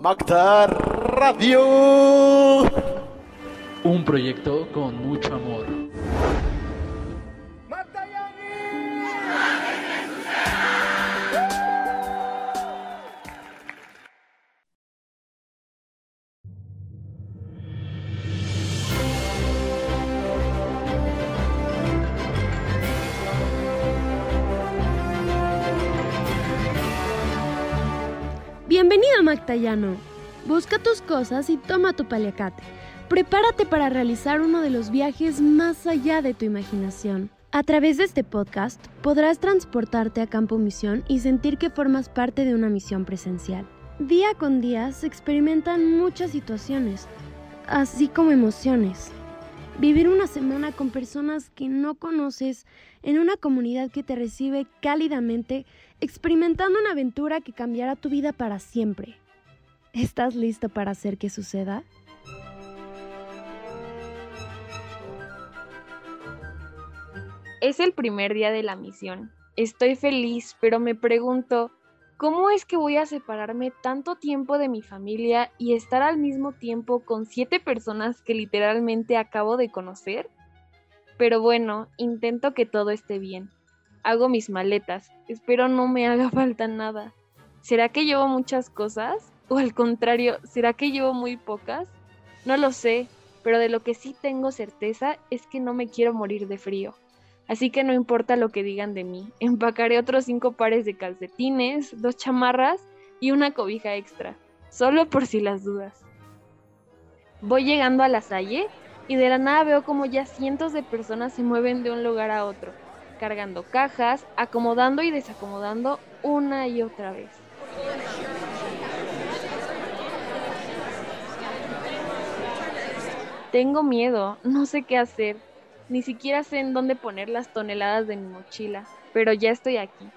Magda Radio. Un proyecto con mucho amor. Bienvenido Magdayano. Busca tus cosas y toma tu paliacate. Prepárate para realizar uno de los viajes más allá de tu imaginación. A través de este podcast podrás transportarte a Campo Misión y sentir que formas parte de una misión presencial. Día con día se experimentan muchas situaciones, así como emociones. Vivir una semana con personas que no conoces en una comunidad que te recibe cálidamente, experimentando una aventura que cambiará tu vida para siempre. ¿Estás listo para hacer que suceda? Es el primer día de la misión. Estoy feliz, pero me pregunto, ¿cómo es que voy a separarme tanto tiempo de mi familia y estar al mismo tiempo con siete personas que literalmente acabo de conocer? Pero bueno, intento que todo esté bien. Hago mis maletas, espero no me haga falta nada. ¿Será que llevo muchas cosas? ¿O al contrario, será que llevo muy pocas? No lo sé, pero de lo que sí tengo certeza es que no me quiero morir de frío. Así que no importa lo que digan de mí, empacaré otros cinco pares de calcetines, dos chamarras y una cobija extra, solo por si las dudas. Voy llegando a la salle y de la nada veo como ya cientos de personas se mueven de un lugar a otro, cargando cajas, acomodando y desacomodando una y otra vez. Tengo miedo, no sé qué hacer, ni siquiera sé en dónde poner las toneladas de mi mochila, pero ya estoy aquí.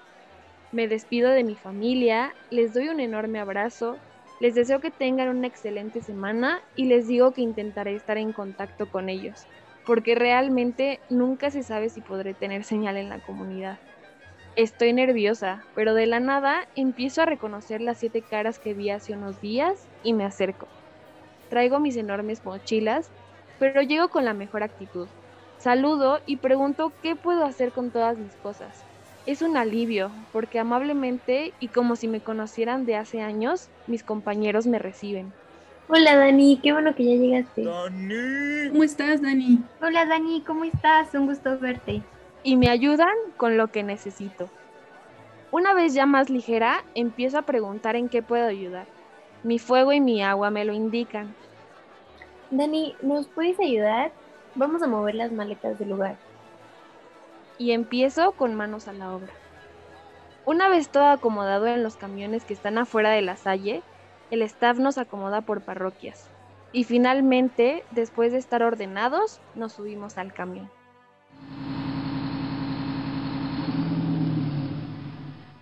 Me despido de mi familia, les doy un enorme abrazo, les deseo que tengan una excelente semana y les digo que intentaré estar en contacto con ellos, porque realmente nunca se sabe si podré tener señal en la comunidad. Estoy nerviosa, pero de la nada empiezo a reconocer las siete caras que vi hace unos días y me acerco. Traigo mis enormes mochilas, pero llego con la mejor actitud. Saludo y pregunto qué puedo hacer con todas mis cosas. Es un alivio, porque amablemente y como si me conocieran de hace años, mis compañeros me reciben. Hola Dani, qué bueno que ya llegaste. Dani. ¿Cómo estás, Dani? Hola Dani, ¿cómo estás? Un gusto verte. Y me ayudan con lo que necesito. Una vez ya más ligera, empiezo a preguntar en qué puedo ayudar. Mi fuego y mi agua me lo indican. Dani, ¿nos puedes ayudar? Vamos a mover las maletas del lugar. y empiezo con manos a la obra. Una vez todo acomodado en los camiones que están afuera de la salle, el staff nos acomoda por parroquias. Y finalmente, después de estar ordenados, nos subimos al camión.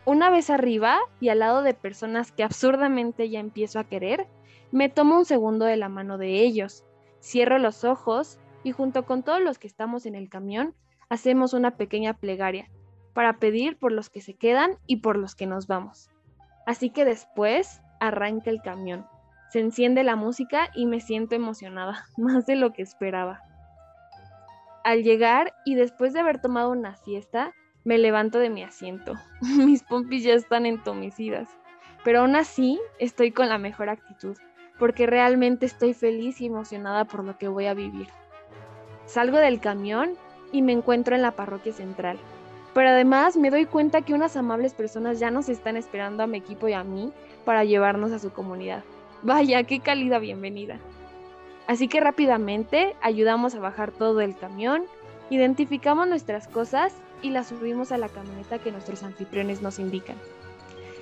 Una vez arriba y al lado de personas que absurdamente ya empiezo a querer, me tomo un segundo de la mano de ellos, cierro los ojos y junto con todos los que estamos en el camión, hacemos una pequeña plegaria para pedir por los que se quedan y por los que nos vamos. Así que después arranca el camión. Se enciende la música y me siento emocionada, más de lo que esperaba. Al llegar y después de haber tomado una siesta, me levanto de mi asiento. Mis pompis ya están entomecidas, pero aún así estoy con la mejor actitud, porque realmente estoy feliz y emocionada por lo que voy a vivir. Salgo del camión y me encuentro en la parroquia central. Pero además me doy cuenta que unas amables personas ya nos están esperando a mi equipo y a mí para llevarnos a su comunidad. Vaya, qué cálida bienvenida. Así que rápidamente ayudamos a bajar todo el camión, identificamos nuestras cosas y las subimos a la camioneta que nuestros anfitriones nos indican.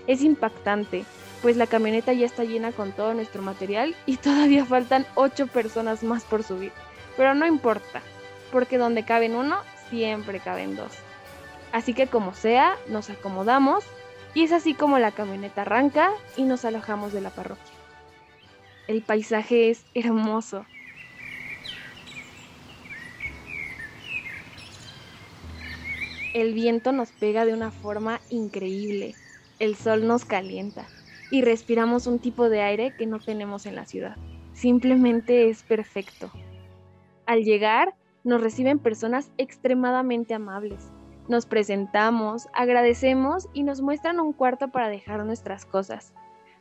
Es impactante, pues la camioneta ya está llena con todo nuestro material y todavía faltan ocho personas más por subir. Pero no importa, porque donde caben uno, siempre caben dos. Así que como sea, nos acomodamos y es así como la camioneta arranca y nos alojamos de la parroquia. El paisaje es hermoso. El viento nos pega de una forma increíble. El sol nos calienta. Y respiramos un tipo de aire que no tenemos en la ciudad. Simplemente es perfecto. Al llegar, nos reciben personas extremadamente amables. Nos presentamos, agradecemos y nos muestran un cuarto para dejar nuestras cosas.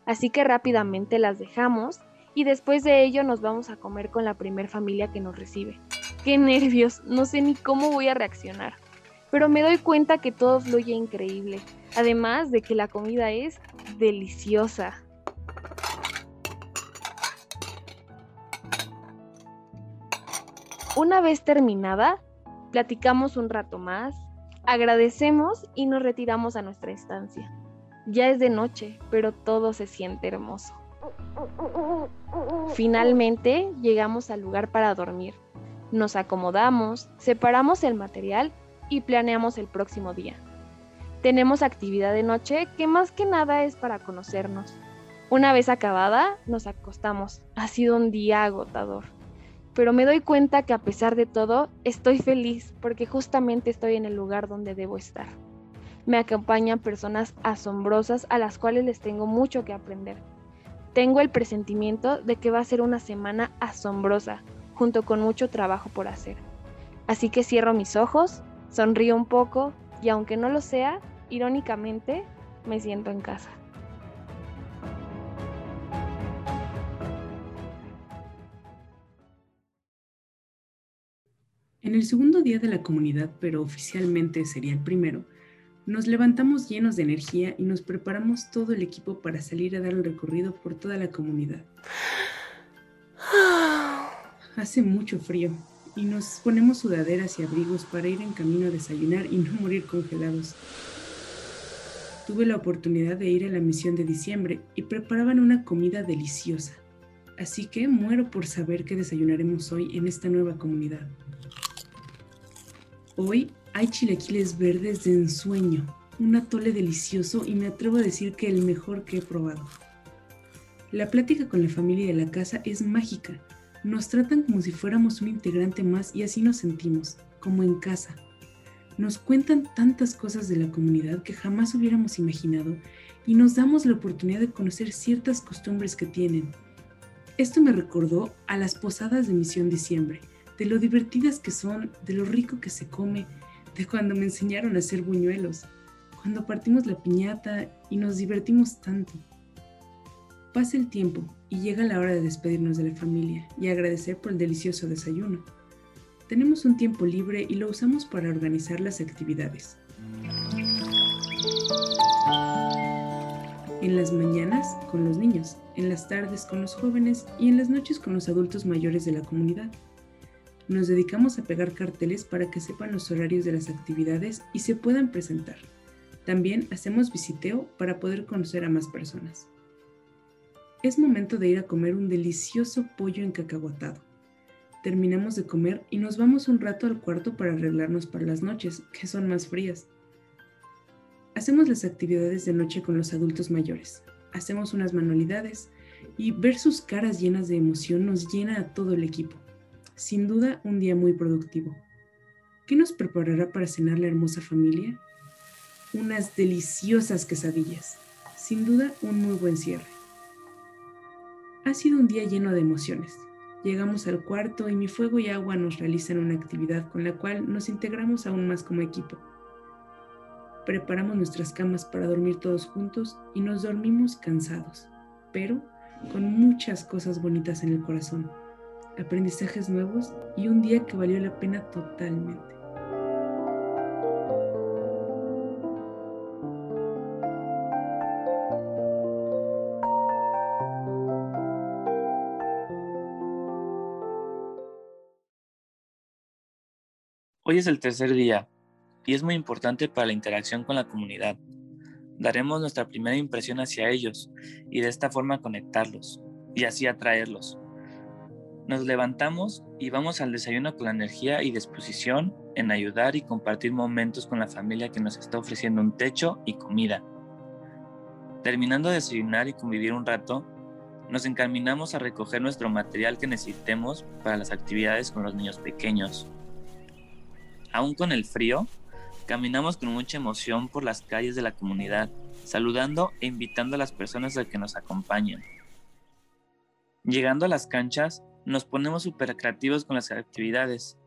Así que rápidamente las dejamos y después de ello nos vamos a comer con la primer familia que nos recibe. ¡Qué nervios! No sé ni cómo voy a reaccionar. Pero me doy cuenta que todo fluye increíble, además de que la comida es deliciosa. Una vez terminada, platicamos un rato más, agradecemos y nos retiramos a nuestra estancia. Ya es de noche, pero todo se siente hermoso. Finalmente llegamos al lugar para dormir. Nos acomodamos, separamos el material y planeamos el próximo día. Tenemos actividad de noche que más que nada es para conocernos. Una vez acabada, nos acostamos. Ha sido un día agotador pero me doy cuenta que a pesar de todo, estoy feliz porque justamente estoy en el lugar donde debo estar. Me acompañan personas asombrosas a las cuales les tengo mucho que aprender. Tengo el presentimiento de que va a ser una semana asombrosa, junto con mucho trabajo por hacer. Así que cierro mis ojos, sonrío un poco y aunque no lo sea, irónicamente, me siento en casa. En el segundo día de la comunidad, pero oficialmente sería el primero, nos levantamos llenos de energía y nos preparamos todo el equipo para salir a dar el recorrido por toda la comunidad. Hace mucho frío y nos ponemos sudaderas y abrigos para ir en camino a desayunar y no morir congelados. Tuve la oportunidad de ir a la misión de diciembre y preparaban una comida deliciosa. Así que muero por saber qué desayunaremos hoy en esta nueva comunidad. Hoy hay chilaquiles verdes de ensueño, un atole delicioso y me atrevo a decir que el mejor que he probado. La plática con la familia de la casa es mágica. Nos tratan como si fuéramos un integrante más y así nos sentimos, como en casa. Nos cuentan tantas cosas de la comunidad que jamás hubiéramos imaginado y nos damos la oportunidad de conocer ciertas costumbres que tienen. Esto me recordó a las posadas de Misión Diciembre, de lo divertidas que son, de lo rico que se come, de cuando me enseñaron a hacer buñuelos, cuando partimos la piñata y nos divertimos tanto. Pasa el tiempo y llega la hora de despedirnos de la familia y agradecer por el delicioso desayuno. Tenemos un tiempo libre y lo usamos para organizar las actividades. En las mañanas con los niños, en las tardes con los jóvenes y en las noches con los adultos mayores de la comunidad. Nos dedicamos a pegar carteles para que sepan los horarios de las actividades y se puedan presentar. También hacemos visiteo para poder conocer a más personas. Es momento de ir a comer un delicioso pollo encacahuatado. Terminamos de comer y nos vamos un rato al cuarto para arreglarnos para las noches, que son más frías. Hacemos las actividades de noche con los adultos mayores. Hacemos unas manualidades y ver sus caras llenas de emoción nos llena a todo el equipo. Sin duda, un día muy productivo. ¿Qué nos preparará para cenar la hermosa familia? Unas deliciosas quesadillas. Sin duda, un muy buen cierre. Ha sido un día lleno de emociones. Llegamos al cuarto y mi fuego y agua nos realizan una actividad con la cual nos integramos aún más como equipo. Preparamos nuestras camas para dormir todos juntos y nos dormimos cansados, pero con muchas cosas bonitas en el corazón aprendizajes nuevos y un día que valió la pena totalmente. Hoy es el tercer día y es muy importante para la interacción con la comunidad. Daremos nuestra primera impresión hacia ellos y de esta forma conectarlos y así atraerlos. Nos levantamos y vamos al desayuno con la energía y disposición en ayudar y compartir momentos con la familia que nos está ofreciendo un techo y comida. Terminando de desayunar y convivir un rato, nos encaminamos a recoger nuestro material que necesitemos para las actividades con los niños pequeños. Aún con el frío, caminamos con mucha emoción por las calles de la comunidad saludando e invitando a las personas a que nos acompañen. Llegando a las canchas, nos ponemos súper creativos con las actividades.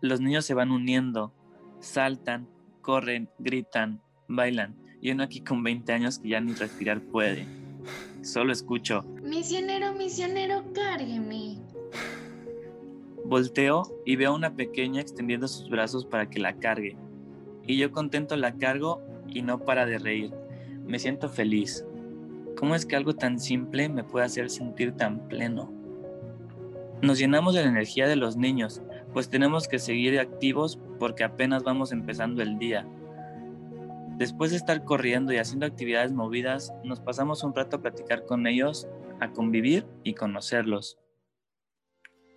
Los niños se van uniendo, saltan, corren, gritan, bailan. Y uno aquí con 20 años que ya ni respirar puede. Solo escucho. Misionero, misionero, cárgueme. Volteo y veo a una pequeña extendiendo sus brazos para que la cargue. Y yo contento la cargo y no para de reír. Me siento feliz. ¿Cómo es que algo tan simple me puede hacer sentir tan pleno? Nos llenamos de la energía de los niños, pues tenemos que seguir activos porque apenas vamos empezando el día. Después de estar corriendo y haciendo actividades movidas, nos pasamos un rato a platicar con ellos, a convivir y conocerlos.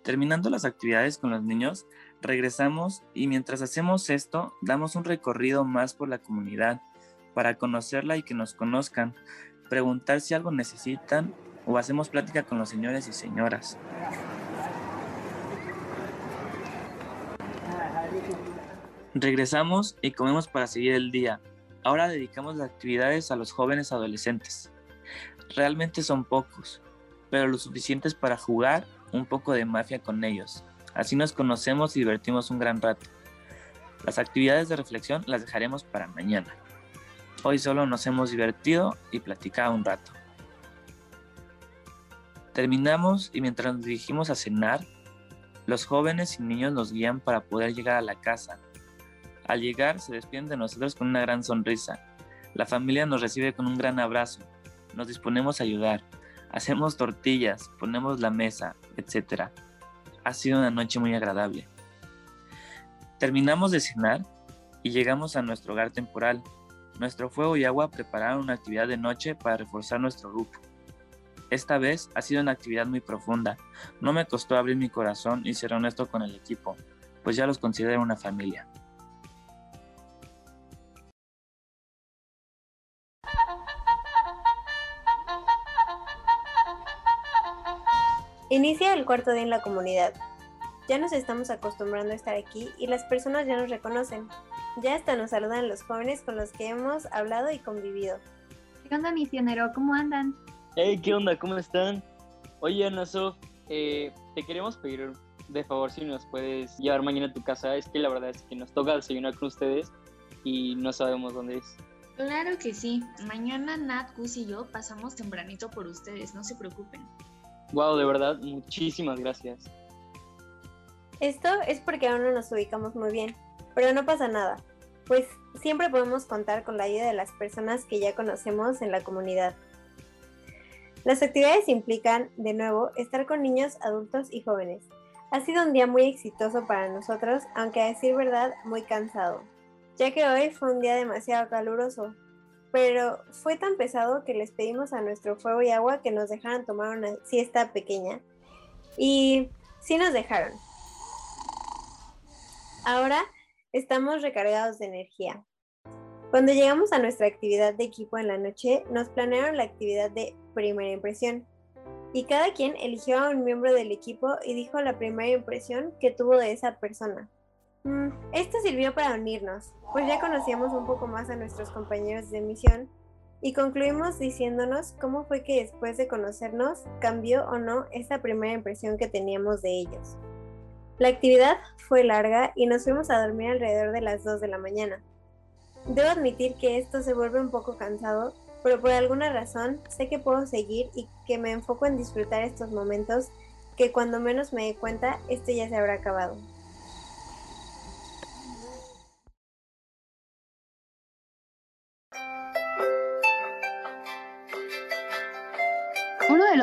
Terminando las actividades con los niños, regresamos y mientras hacemos esto, damos un recorrido más por la comunidad para conocerla y que nos conozcan, preguntar si algo necesitan o hacemos plática con los señores y señoras. Regresamos y comemos para seguir el día. Ahora dedicamos las actividades a los jóvenes adolescentes. Realmente son pocos, pero lo suficientes para jugar un poco de mafia con ellos. Así nos conocemos y divertimos un gran rato. Las actividades de reflexión las dejaremos para mañana. Hoy solo nos hemos divertido y platicado un rato. Terminamos y mientras nos dirigimos a cenar, los jóvenes y niños nos guían para poder llegar a la casa. Al llegar se despiden de nosotros con una gran sonrisa. La familia nos recibe con un gran abrazo. Nos disponemos a ayudar. Hacemos tortillas, ponemos la mesa, etc. Ha sido una noche muy agradable. Terminamos de cenar y llegamos a nuestro hogar temporal. Nuestro fuego y agua prepararon una actividad de noche para reforzar nuestro grupo. Esta vez ha sido una actividad muy profunda. No me costó abrir mi corazón y ser honesto con el equipo, pues ya los considero una familia. Inicia el cuarto día en la comunidad. Ya nos estamos acostumbrando a estar aquí y las personas ya nos reconocen. Ya hasta nos saludan los jóvenes con los que hemos hablado y convivido. ¿Qué onda, misionero? ¿Cómo andan? Hey, ¿qué onda? ¿Cómo están? Oye, Ana Sof, eh, te queremos pedir de favor si nos puedes llevar mañana a tu casa. Es que la verdad es que nos toca desayunar con ustedes y no sabemos dónde es. Claro que sí. Mañana Nat, Gus y yo pasamos tempranito por ustedes, no se preocupen. Wow, de verdad, muchísimas gracias. Esto es porque aún no nos ubicamos muy bien, pero no pasa nada, pues siempre podemos contar con la ayuda de las personas que ya conocemos en la comunidad. Las actividades implican, de nuevo, estar con niños, adultos y jóvenes. Ha sido un día muy exitoso para nosotros, aunque a decir verdad, muy cansado, ya que hoy fue un día demasiado caluroso, pero fue tan pesado que les pedimos a nuestro fuego y agua que nos dejaran tomar una siesta pequeña. Y sí nos dejaron. Ahora estamos recargados de energía. Cuando llegamos a nuestra actividad de equipo en la noche, nos planearon la actividad de primera impresión. Y cada quien eligió a un miembro del equipo y dijo la primera impresión que tuvo de esa persona. Mm, esto sirvió para unirnos, pues ya conocíamos un poco más a nuestros compañeros de misión y concluimos diciéndonos cómo fue que después de conocernos cambió o no esa primera impresión que teníamos de ellos. La actividad fue larga y nos fuimos a dormir alrededor de las 2 de la mañana. Debo admitir que esto se vuelve un poco cansado, pero por alguna razón sé que puedo seguir y que me enfoco en disfrutar estos momentos que cuando menos me dé cuenta esto ya se habrá acabado.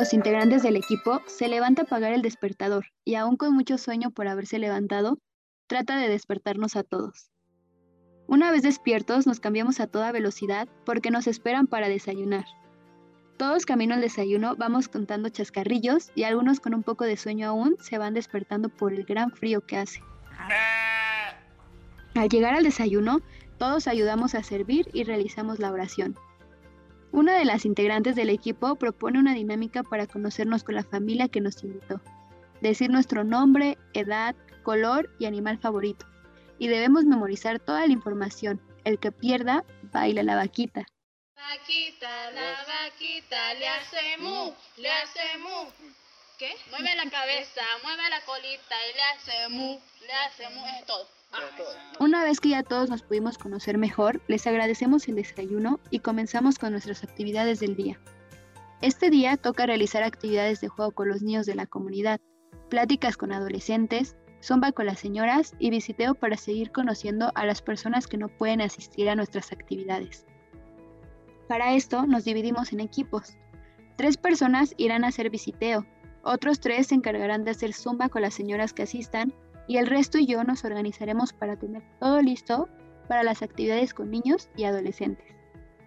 Los integrantes del equipo se levanta a apagar el despertador y aún con mucho sueño por haberse levantado, trata de despertarnos a todos. Una vez despiertos nos cambiamos a toda velocidad porque nos esperan para desayunar. Todos camino al desayuno vamos contando chascarrillos y algunos con un poco de sueño aún se van despertando por el gran frío que hace. Al llegar al desayuno, todos ayudamos a servir y realizamos la oración. Una de las integrantes del equipo propone una dinámica para conocernos con la familia que nos invitó. Decir nuestro nombre, edad, color y animal favorito. Y debemos memorizar toda la información. El que pierda, baila la vaquita. Vaquita, la vaquita le hace mu, le hace mu. ¿Qué? Mueve la cabeza, mueve la colita y le hace mu, le hace mu, es todo. Una vez que ya todos nos pudimos conocer mejor, les agradecemos el desayuno y comenzamos con nuestras actividades del día. Este día toca realizar actividades de juego con los niños de la comunidad, pláticas con adolescentes, zumba con las señoras y visiteo para seguir conociendo a las personas que no pueden asistir a nuestras actividades. Para esto nos dividimos en equipos. Tres personas irán a hacer visiteo, otros tres se encargarán de hacer zumba con las señoras que asistan y el resto y yo nos organizaremos para tener todo listo para las actividades con niños y adolescentes.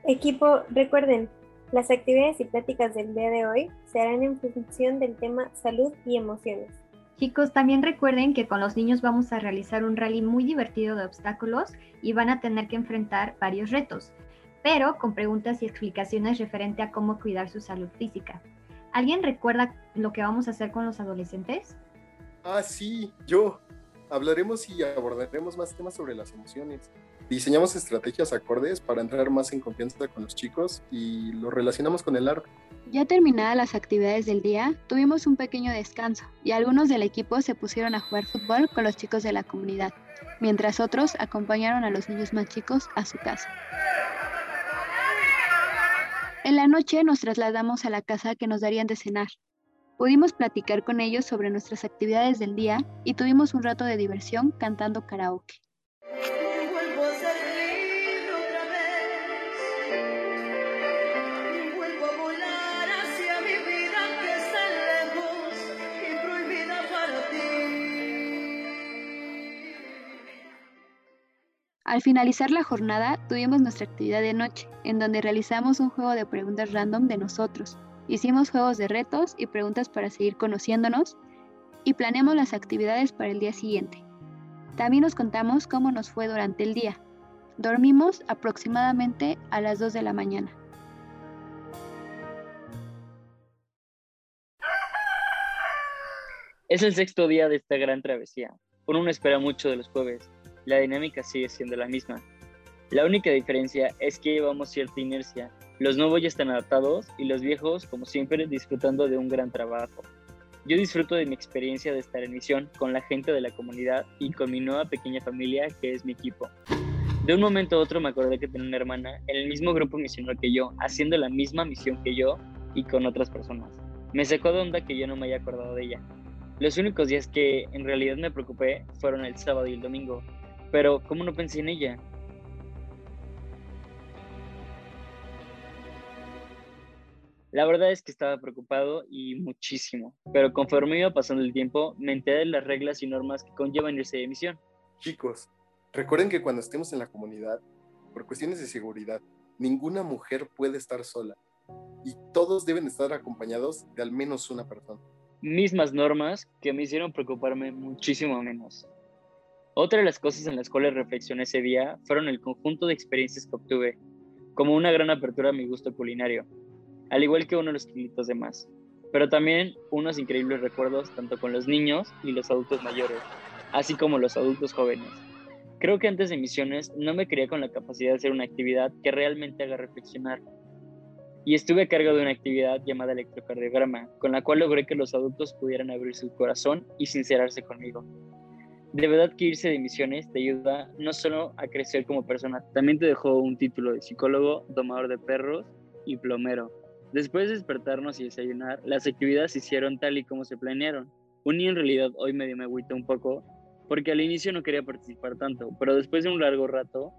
Equipo, recuerden, las actividades y pláticas del día de hoy se harán en función del tema salud y emociones. Chicos, también recuerden que con los niños vamos a realizar un rally muy divertido de obstáculos y van a tener que enfrentar varios retos, pero con preguntas y explicaciones referente a cómo cuidar su salud física. ¿Alguien recuerda lo que vamos a hacer con los adolescentes? Ah, sí, yo. Hablaremos y abordaremos más temas sobre las emociones. Diseñamos estrategias acordes para entrar más en confianza con los chicos y lo relacionamos con el arte. Ya terminadas las actividades del día, tuvimos un pequeño descanso y algunos del equipo se pusieron a jugar fútbol con los chicos de la comunidad, mientras otros acompañaron a los niños más chicos a su casa. En la noche nos trasladamos a la casa que nos darían de cenar. Pudimos platicar con ellos sobre nuestras actividades del día y tuvimos un rato de diversión cantando karaoke. Al finalizar la jornada, tuvimos nuestra actividad de noche, en donde realizamos un juego de preguntas random de nosotros. Hicimos juegos de retos y preguntas para seguir conociéndonos y planeamos las actividades para el día siguiente. También nos contamos cómo nos fue durante el día. Dormimos aproximadamente a las 2 de la mañana. Es el sexto día de esta gran travesía. Uno no espera mucho de los jueves, la dinámica sigue siendo la misma. La única diferencia es que llevamos cierta inercia. Los nuevos ya están adaptados y los viejos, como siempre, disfrutando de un gran trabajo. Yo disfruto de mi experiencia de estar en misión con la gente de la comunidad y con mi nueva pequeña familia que es mi equipo. De un momento a otro me acordé que tenía una hermana en el mismo grupo misionero que yo, haciendo la misma misión que yo y con otras personas. Me sacó de onda que yo no me haya acordado de ella. Los únicos días que en realidad me preocupé fueron el sábado y el domingo, pero, ¿cómo no pensé en ella? La verdad es que estaba preocupado y muchísimo, pero conforme iba pasando el tiempo, me enteré de las reglas y normas que conllevan irse de misión. Chicos, recuerden que cuando estemos en la comunidad, por cuestiones de seguridad, ninguna mujer puede estar sola y todos deben estar acompañados de al menos una persona. Mismas normas que me hicieron preocuparme muchísimo menos. Otra de las cosas en las cuales reflexioné ese día fueron el conjunto de experiencias que obtuve, como una gran apertura a mi gusto culinario, al igual que unos kilitos de más, pero también unos increíbles recuerdos tanto con los niños y los adultos mayores, así como los adultos jóvenes. Creo que antes de misiones no me creía con la capacidad de hacer una actividad que realmente haga reflexionar. Y estuve a cargo de una actividad llamada electrocardiograma, con la cual logré que los adultos pudieran abrir su corazón y sincerarse conmigo. De verdad que irse de misiones te ayuda no solo a crecer como persona, también te dejó un título de psicólogo, domador de perros y plomero. Después de despertarnos y desayunar, las actividades se hicieron tal y como se planearon. Un niño en realidad hoy medio me agüita un poco, porque al inicio no quería participar tanto, pero después de un largo rato,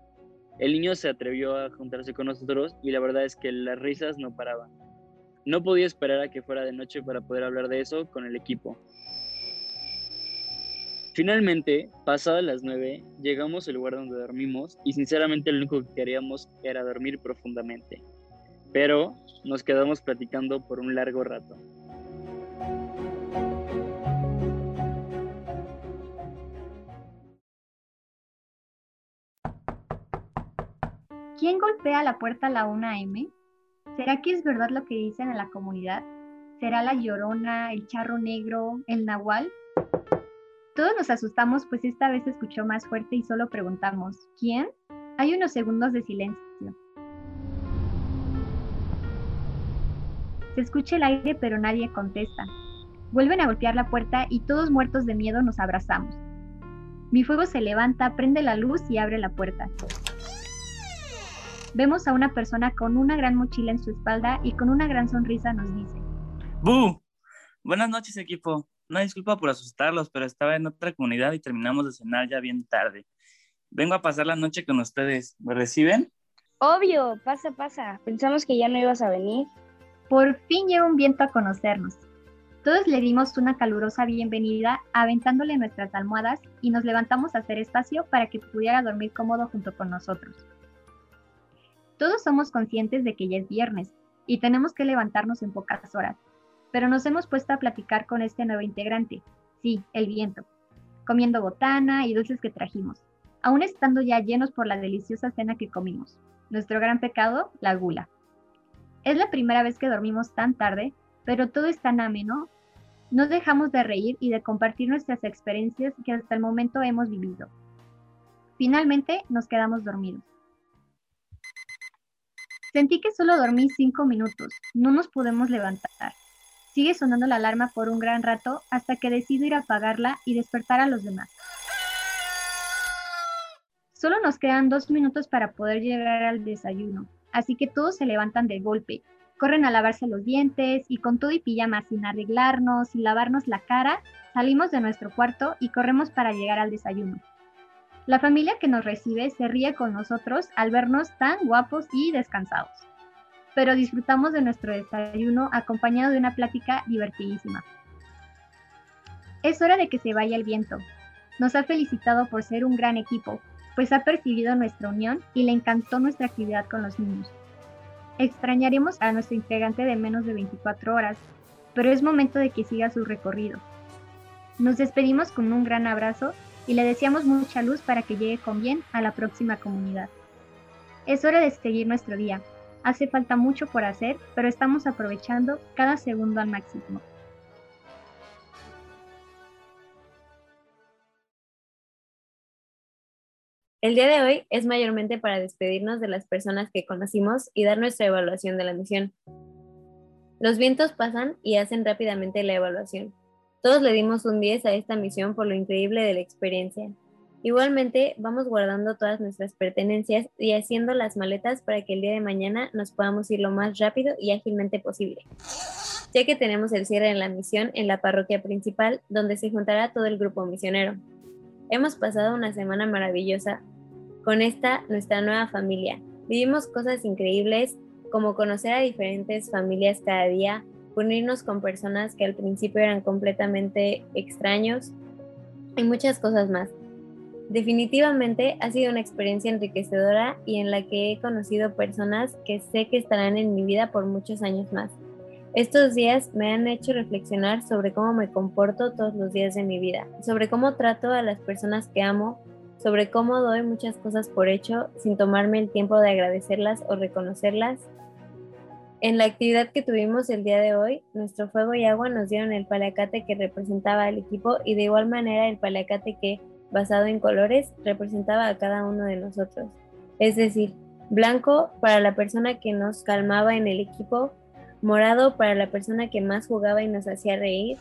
el niño se atrevió a juntarse con nosotros y la verdad es que las risas no paraban. No podía esperar a que fuera de noche para poder hablar de eso con el equipo. Finalmente, pasadas las nueve, llegamos al lugar donde dormimos y sinceramente lo único que queríamos era dormir profundamente. Pero nos quedamos platicando por un largo rato. ¿Quién golpea la puerta a la 1 am? ¿Será que es verdad lo que dicen en la comunidad? ¿Será la llorona, el charro negro, el nahual? Todos nos asustamos, pues esta vez se escuchó más fuerte y solo preguntamos, ¿quién? Hay unos segundos de silencio. Se escucha el aire pero nadie contesta. Vuelven a golpear la puerta y todos muertos de miedo nos abrazamos. Mi fuego se levanta, prende la luz y abre la puerta. Vemos a una persona con una gran mochila en su espalda y con una gran sonrisa nos dice, ¡Bu! Buenas noches equipo. No disculpa por asustarlos, pero estaba en otra comunidad y terminamos de cenar ya bien tarde. Vengo a pasar la noche con ustedes. ¿Me reciben? Obvio, pasa, pasa. Pensamos que ya no ibas a venir. Por fin llega un viento a conocernos. Todos le dimos una calurosa bienvenida, aventándole nuestras almohadas y nos levantamos a hacer espacio para que pudiera dormir cómodo junto con nosotros. Todos somos conscientes de que ya es viernes y tenemos que levantarnos en pocas horas, pero nos hemos puesto a platicar con este nuevo integrante, sí, el viento, comiendo botana y dulces que trajimos, aún estando ya llenos por la deliciosa cena que comimos. Nuestro gran pecado, la gula. Es la primera vez que dormimos tan tarde, pero todo es tan ameno no dejamos de reír y de compartir nuestras experiencias que hasta el momento hemos vivido. Finalmente nos quedamos dormidos. Sentí que solo dormí cinco minutos, no nos podemos levantar. Sigue sonando la alarma por un gran rato hasta que decido ir a apagarla y despertar a los demás. Solo nos quedan dos minutos para poder llegar al desayuno, así que todos se levantan de golpe, corren a lavarse los dientes y con todo y pijama sin arreglarnos y lavarnos la cara, salimos de nuestro cuarto y corremos para llegar al desayuno. La familia que nos recibe se ríe con nosotros al vernos tan guapos y descansados. Pero disfrutamos de nuestro desayuno acompañado de una plática divertidísima. Es hora de que se vaya el viento. Nos ha felicitado por ser un gran equipo, pues ha percibido nuestra unión y le encantó nuestra actividad con los niños. Extrañaremos a nuestro integrante de menos de 24 horas, pero es momento de que siga su recorrido. Nos despedimos con un gran abrazo y le deseamos mucha luz para que llegue con bien a la próxima comunidad. Es hora de seguir nuestro día. Hace falta mucho por hacer, pero estamos aprovechando cada segundo al máximo. El día de hoy es mayormente para despedirnos de las personas que conocimos y dar nuestra evaluación de la misión. Los vientos pasan y hacen rápidamente la evaluación. Todos le dimos un 10 a esta misión por lo increíble de la experiencia. Igualmente, vamos guardando todas nuestras pertenencias y haciendo las maletas para que el día de mañana nos podamos ir lo más rápido y ágilmente posible, ya que tenemos el cierre en la misión en la parroquia principal, donde se juntará todo el grupo misionero. Hemos pasado una semana maravillosa, con esta nuestra nueva familia. Vivimos cosas increíbles como conocer a diferentes familias cada día, unirnos con personas que al principio eran completamente extraños y muchas cosas más. Definitivamente ha sido una experiencia enriquecedora y en la que he conocido personas que sé que estarán en mi vida por muchos años más. Estos días me han hecho reflexionar sobre cómo me comporto todos los días de mi vida, sobre cómo trato a las personas que amo sobre cómo doy muchas cosas por hecho sin tomarme el tiempo de agradecerlas o reconocerlas. En la actividad que tuvimos el día de hoy, nuestro fuego y agua nos dieron el paliacate que representaba al equipo y de igual manera el paliacate que, basado en colores, representaba a cada uno de nosotros. Es decir, blanco para la persona que nos calmaba en el equipo, morado para la persona que más jugaba y nos hacía reír,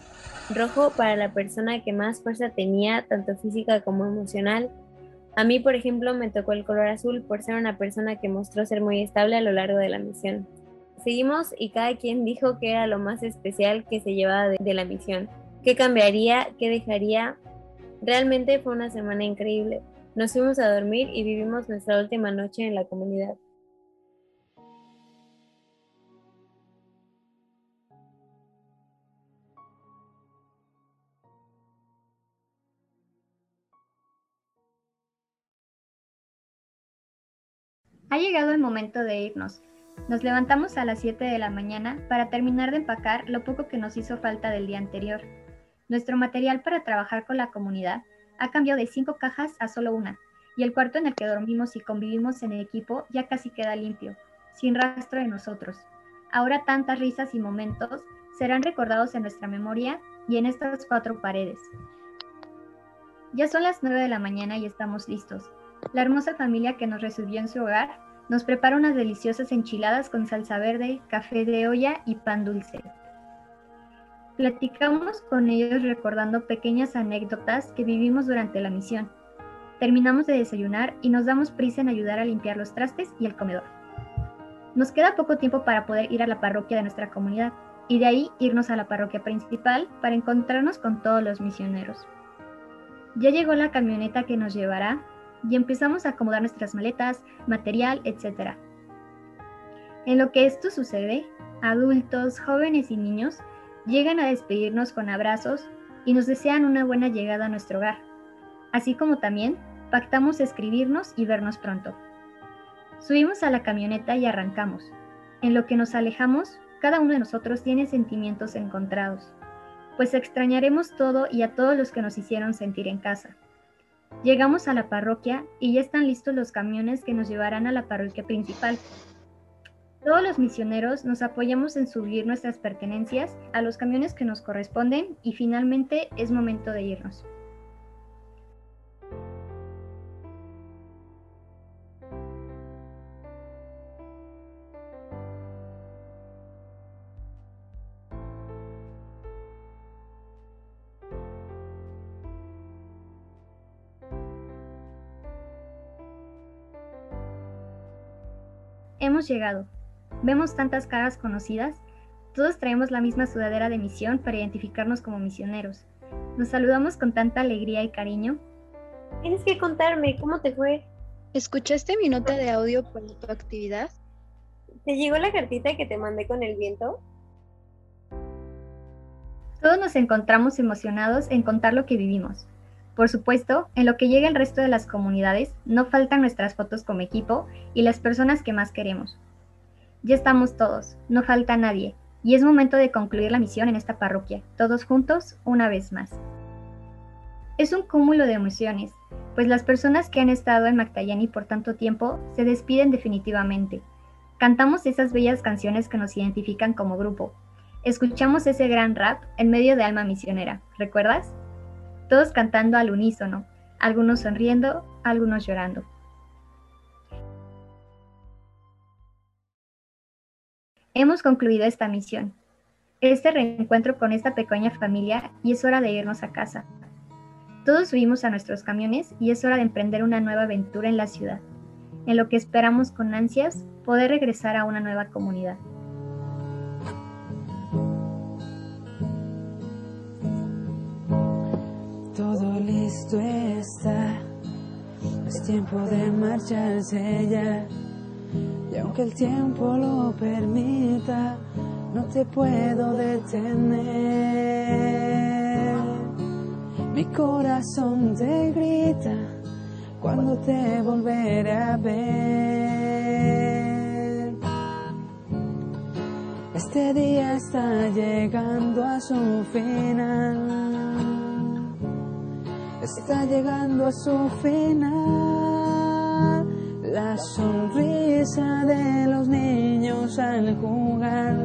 rojo para la persona que más fuerza tenía, tanto física como emocional, a mí, por ejemplo, me tocó el color azul por ser una persona que mostró ser muy estable a lo largo de la misión. Seguimos y cada quien dijo que era lo más especial que se llevaba de, la misión, qué cambiaría, qué dejaría. Realmente fue una semana increíble. Nos fuimos a dormir y vivimos nuestra última noche en la comunidad. Ha llegado el momento de irnos. Nos levantamos a las 7 de la mañana para terminar de empacar lo poco que nos hizo falta del día anterior. Nuestro material para trabajar con la comunidad ha cambiado de 5 cajas a solo una, y el cuarto en el que dormimos y convivimos en el equipo ya casi queda limpio, sin rastro de nosotros. Ahora tantas risas y momentos serán recordados en nuestra memoria y en estas cuatro paredes. Ya son las 9 de la mañana y estamos listos. La hermosa familia que nos recibió en su hogar nos prepara unas deliciosas enchiladas con salsa verde, café de olla y pan dulce. Platicamos con ellos recordando pequeñas anécdotas que vivimos durante la misión. Terminamos de desayunar y nos damos prisa en ayudar a limpiar los trastes y el comedor. Nos queda poco tiempo para poder ir a la parroquia de nuestra comunidad y de ahí irnos a la parroquia principal para encontrarnos con todos los misioneros. Ya llegó la camioneta que nos llevará y empezamos a acomodar nuestras maletas, material, etc. En lo que esto sucede, adultos, jóvenes y niños llegan a despedirnos con abrazos y nos desean una buena llegada a nuestro hogar, así como también pactamos escribirnos y vernos pronto. Subimos a la camioneta y arrancamos. En lo que nos alejamos, cada uno de nosotros tiene sentimientos encontrados, pues extrañaremos todo y a todos los que nos hicieron sentir en casa. Llegamos a la parroquia y ya están listos los camiones que nos llevarán a la parroquia principal. Todos los misioneros nos apoyamos en subir nuestras pertenencias a los camiones que nos corresponden y finalmente es momento de irnos. Hemos llegado. Vemos tantas caras conocidas. Todos traemos la misma sudadera de misión para identificarnos como misioneros. Nos saludamos con tanta alegría y cariño. Tienes que contarme cómo te fue. ¿Escuchaste mi nota de audio para tu actividad? ¿Te llegó la cartita que te mandé con el viento? Todos nos encontramos emocionados en contar lo que vivimos. Por supuesto, en lo que llega el resto de las comunidades, no faltan nuestras fotos como equipo y las personas que más queremos. Ya estamos todos, no falta nadie, y es momento de concluir la misión en esta parroquia, todos juntos, una vez más. Es un cúmulo de emociones, pues las personas que han estado en Mactayani por tanto tiempo se despiden definitivamente. Cantamos esas bellas canciones que nos identifican como grupo. Escuchamos ese gran rap en medio de Alma Misionera, ¿recuerdas? Todos cantando al unísono, algunos sonriendo, algunos llorando. Hemos concluido esta misión, este reencuentro con esta pequeña familia y es hora de irnos a casa. Todos subimos a nuestros camiones y es hora de emprender una nueva aventura en la ciudad, en lo que esperamos con ansias poder regresar a una nueva comunidad. Listo está, es tiempo de marcharse ya. Y aunque el tiempo lo permita, no te puedo detener. Mi corazón te grita cuando te volveré a ver. Este día está llegando a su final está llegando a su final. La sonrisa de los niños al jugar.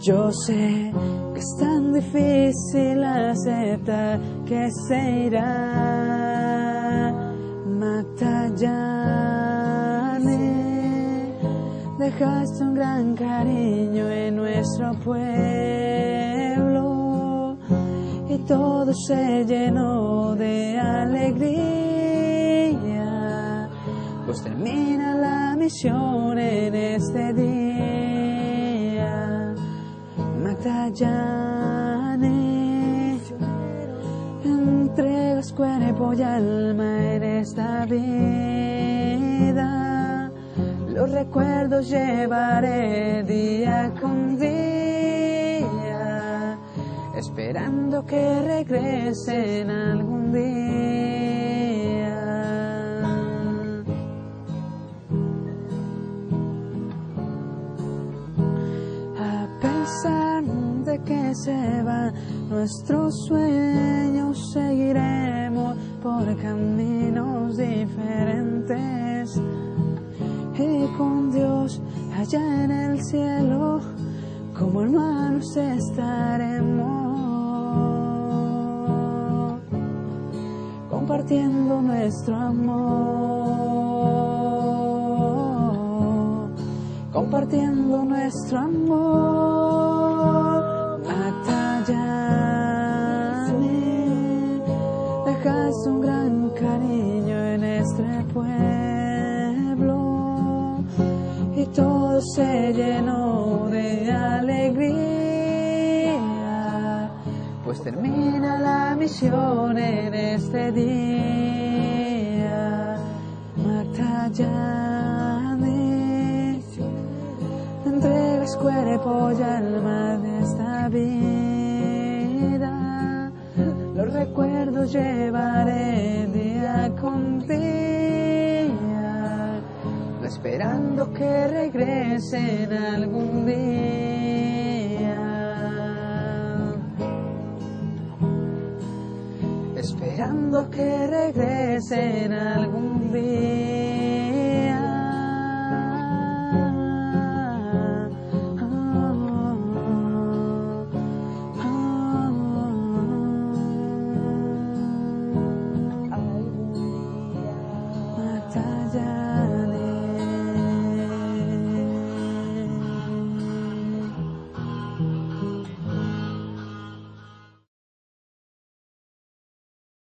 Yo sé que es tan difícil aceptar que se irá. Magdalene, dejaste un gran cariño en nuestro pueblo todo se llenó de alegría, pues termina la misión en este día. Magdalene, entregas cuerpo y alma en esta vida. Los recuerdos llevaré día con día esperando que regresen algún día. A pesar de que se van nuestros sueños, seguiremos por caminos diferentes. Y con Dios allá en el cielo, como hermanos estaremos. compartiendo nuestro amor, compartiendo nuestro amor. Atayane, dejas un gran cariño en este pueblo y todo se llenó pues termina la misión en este día. Matayani, entregas cuerpo y alma de esta vida. Los recuerdos llevaré día con día, esperando que regresen algún día. Que regresen día.